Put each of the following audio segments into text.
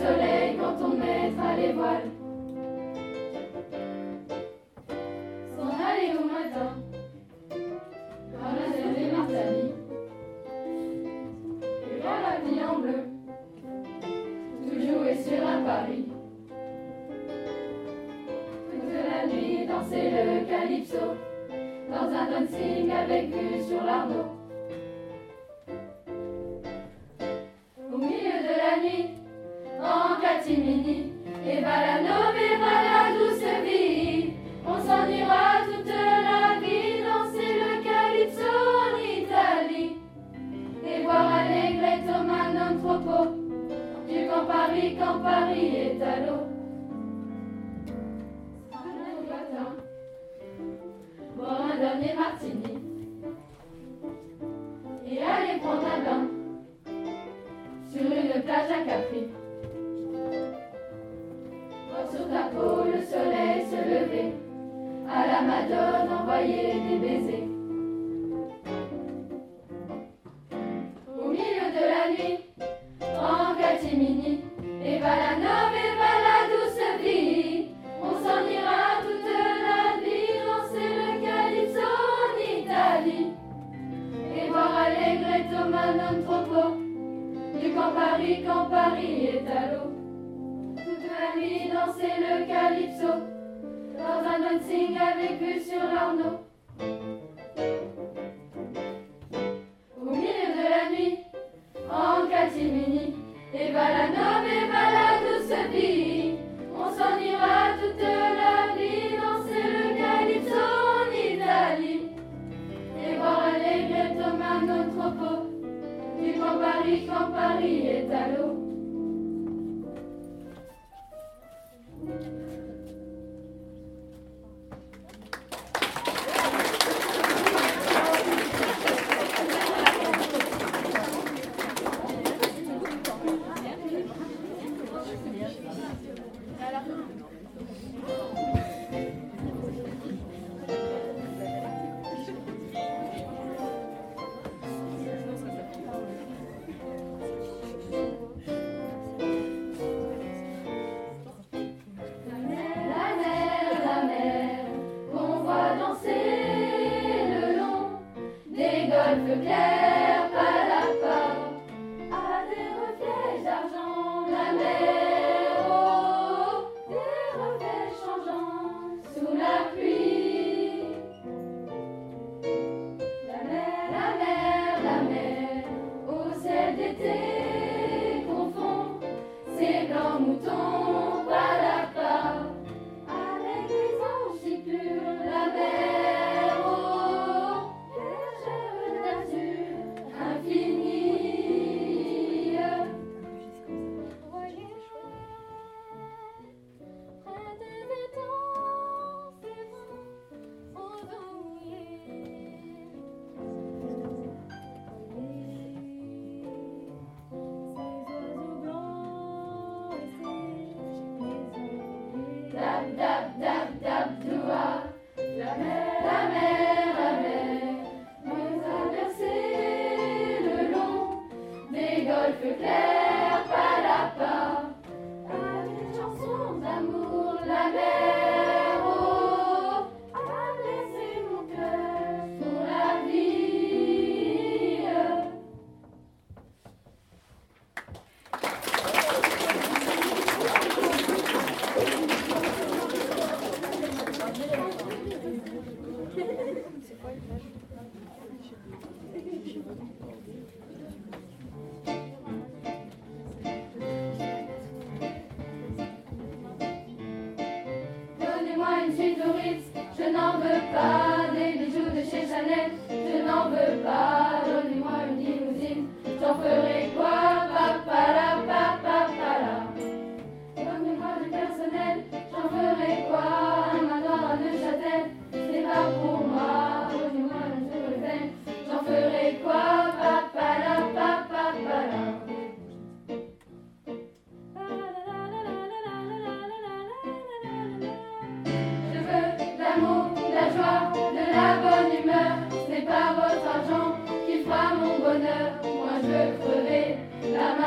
soleil quand on mettra les voiles. Senhor. plus sur leur nom.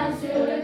azul.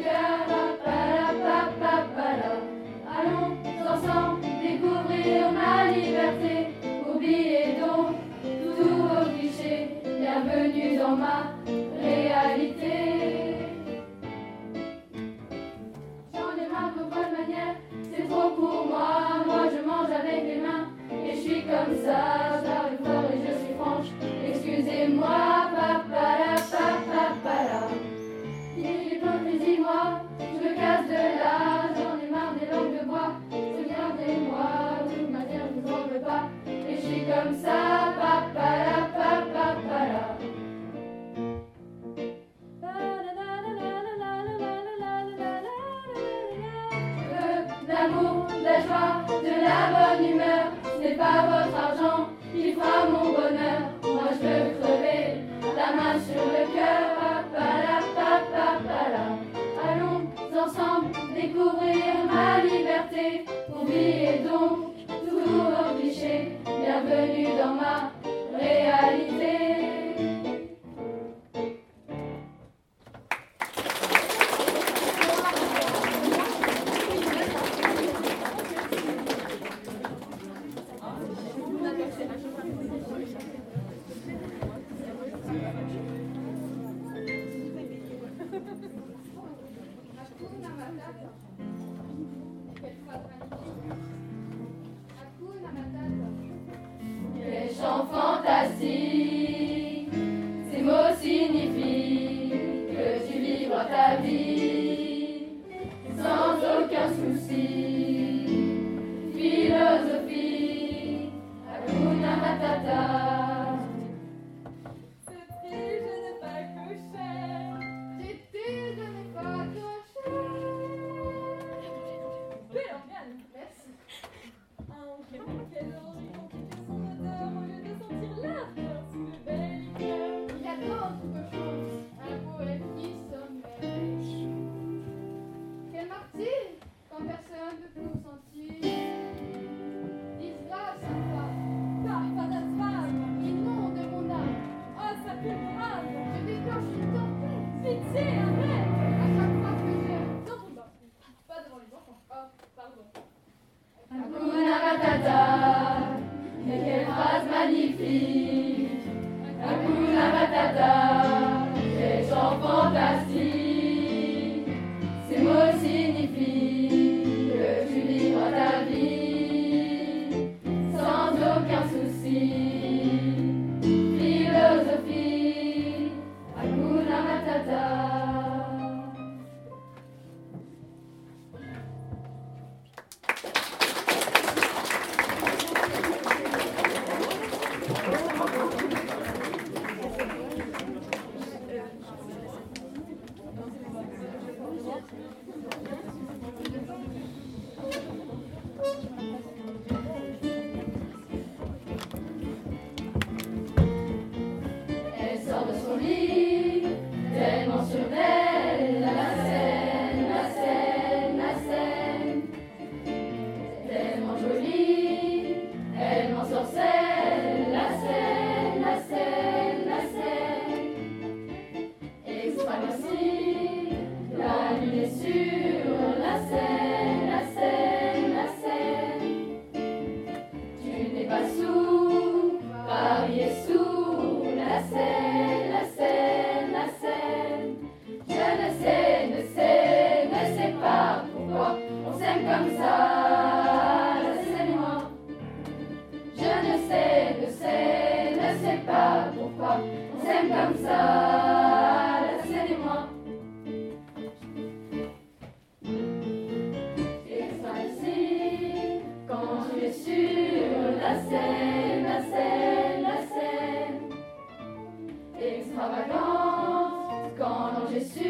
Jésus.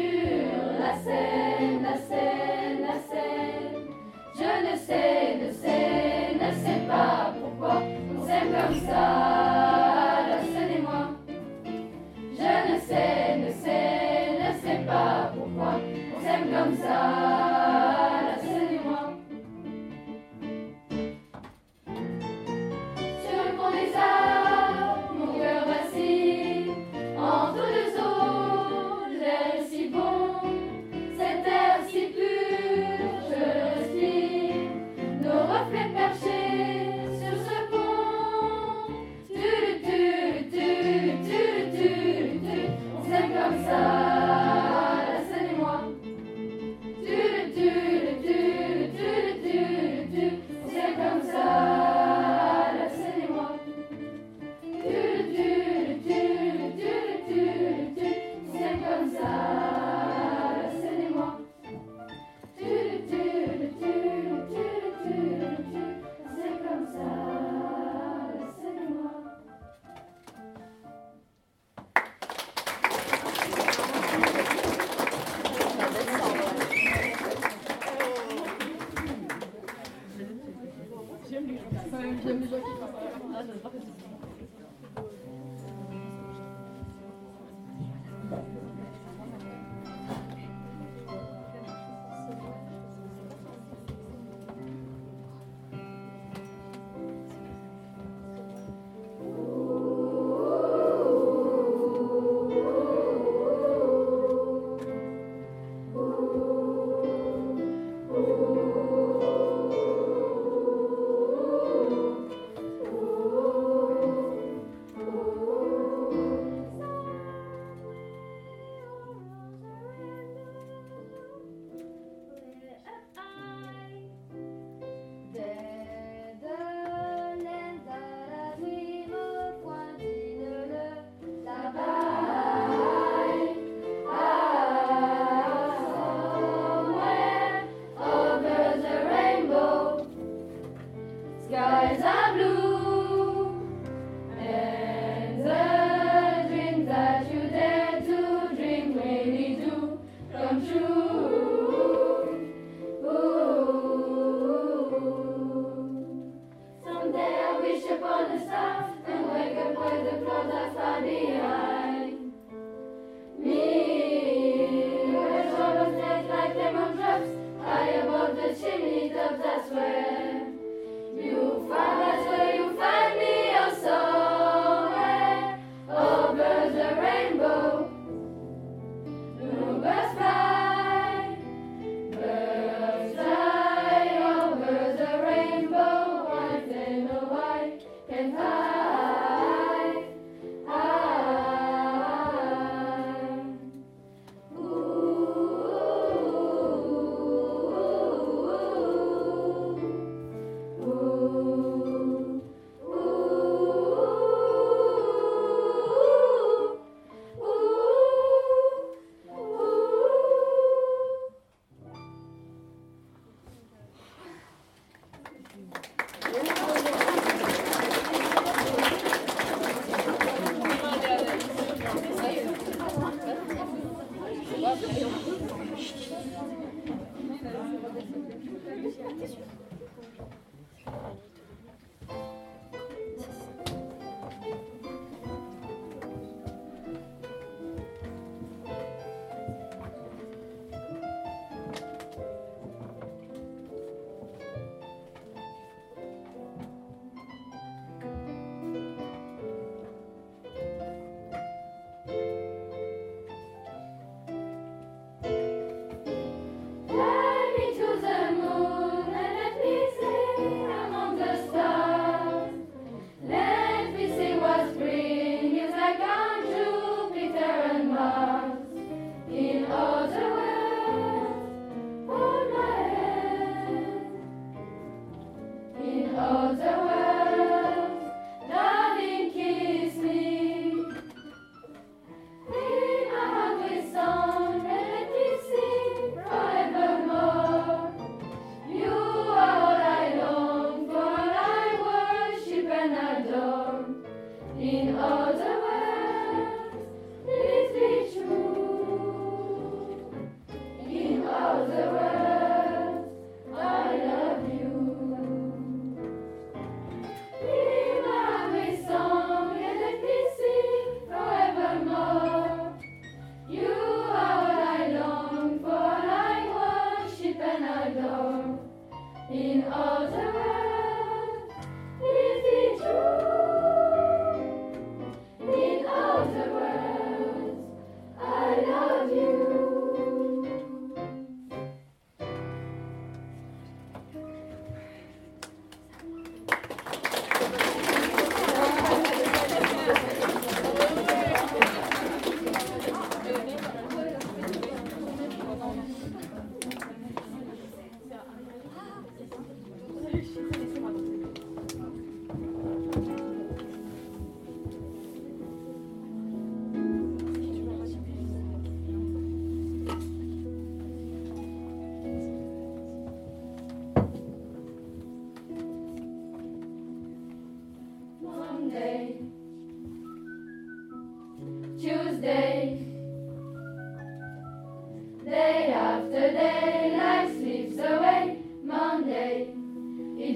skies are blue.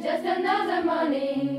just another morning.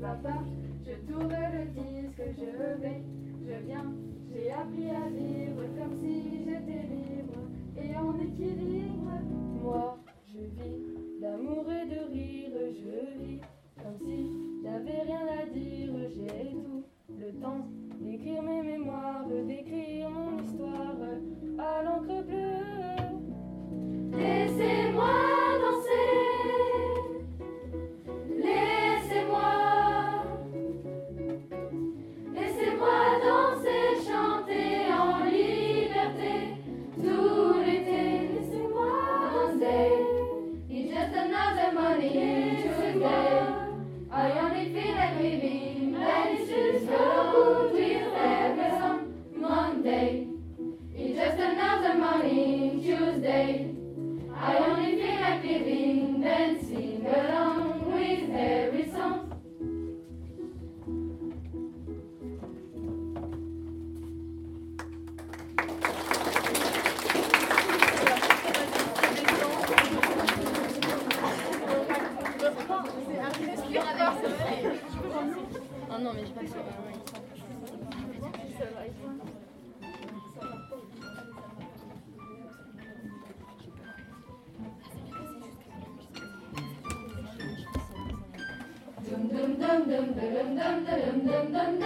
là-bas, je tourne le disque, je vais, je viens. J'ai appris à vivre comme si j'étais libre et en équilibre. Moi, je vis d'amour et de rire, je vis comme si j'avais rien à dire. dum dum dum dum dum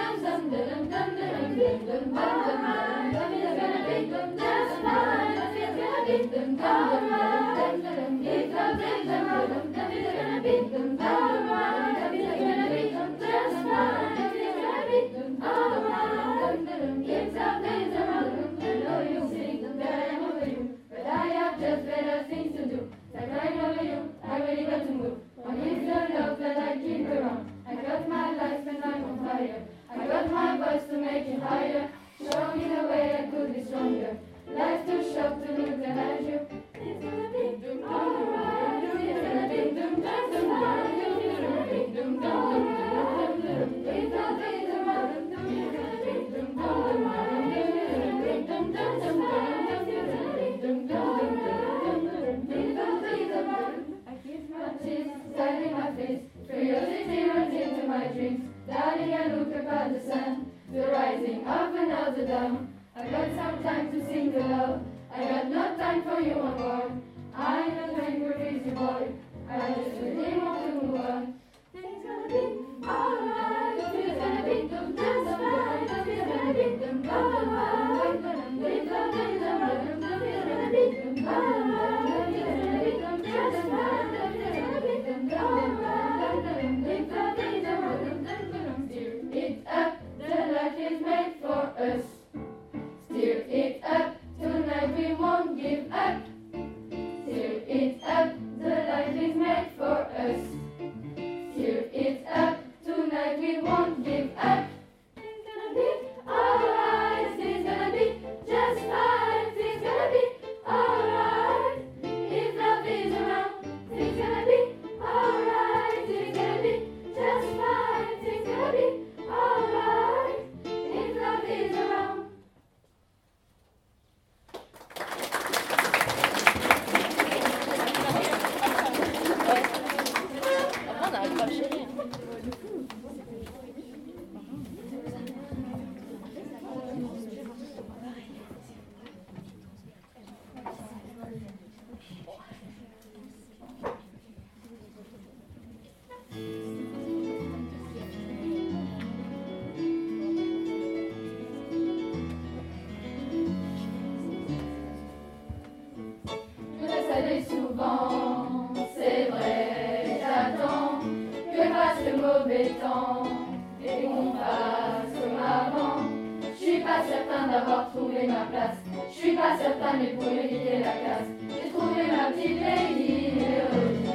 et on passe comme avant. Je suis pas certain d'avoir trouvé ma place. Je suis pas certain mais pour éviter la casse. J'ai trouvé ma petite lady mélodie.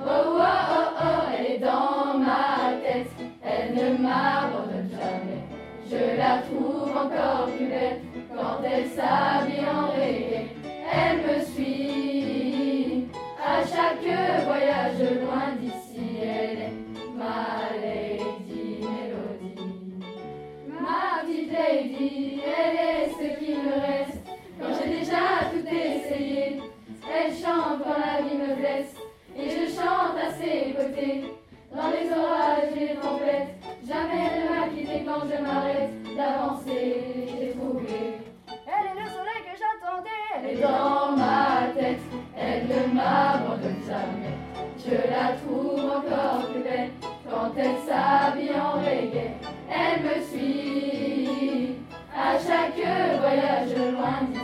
Oh oh oh oh, elle est dans ma tête. Elle ne m'abandonne jamais. Je la trouve encore plus belle quand elle s'habille en rayé. Elle me dans les orages et les tempêtes. Jamais elle ne m'a quitté quand je m'arrête d'avancer. J'ai trouvé. Elle est le soleil que j'attendais. Elle est dans ma tête. Elle ne m'abandonne jamais. Je la trouve encore plus belle quand elle s'habille en reggae. Elle me suit à chaque voyage loin d'ici.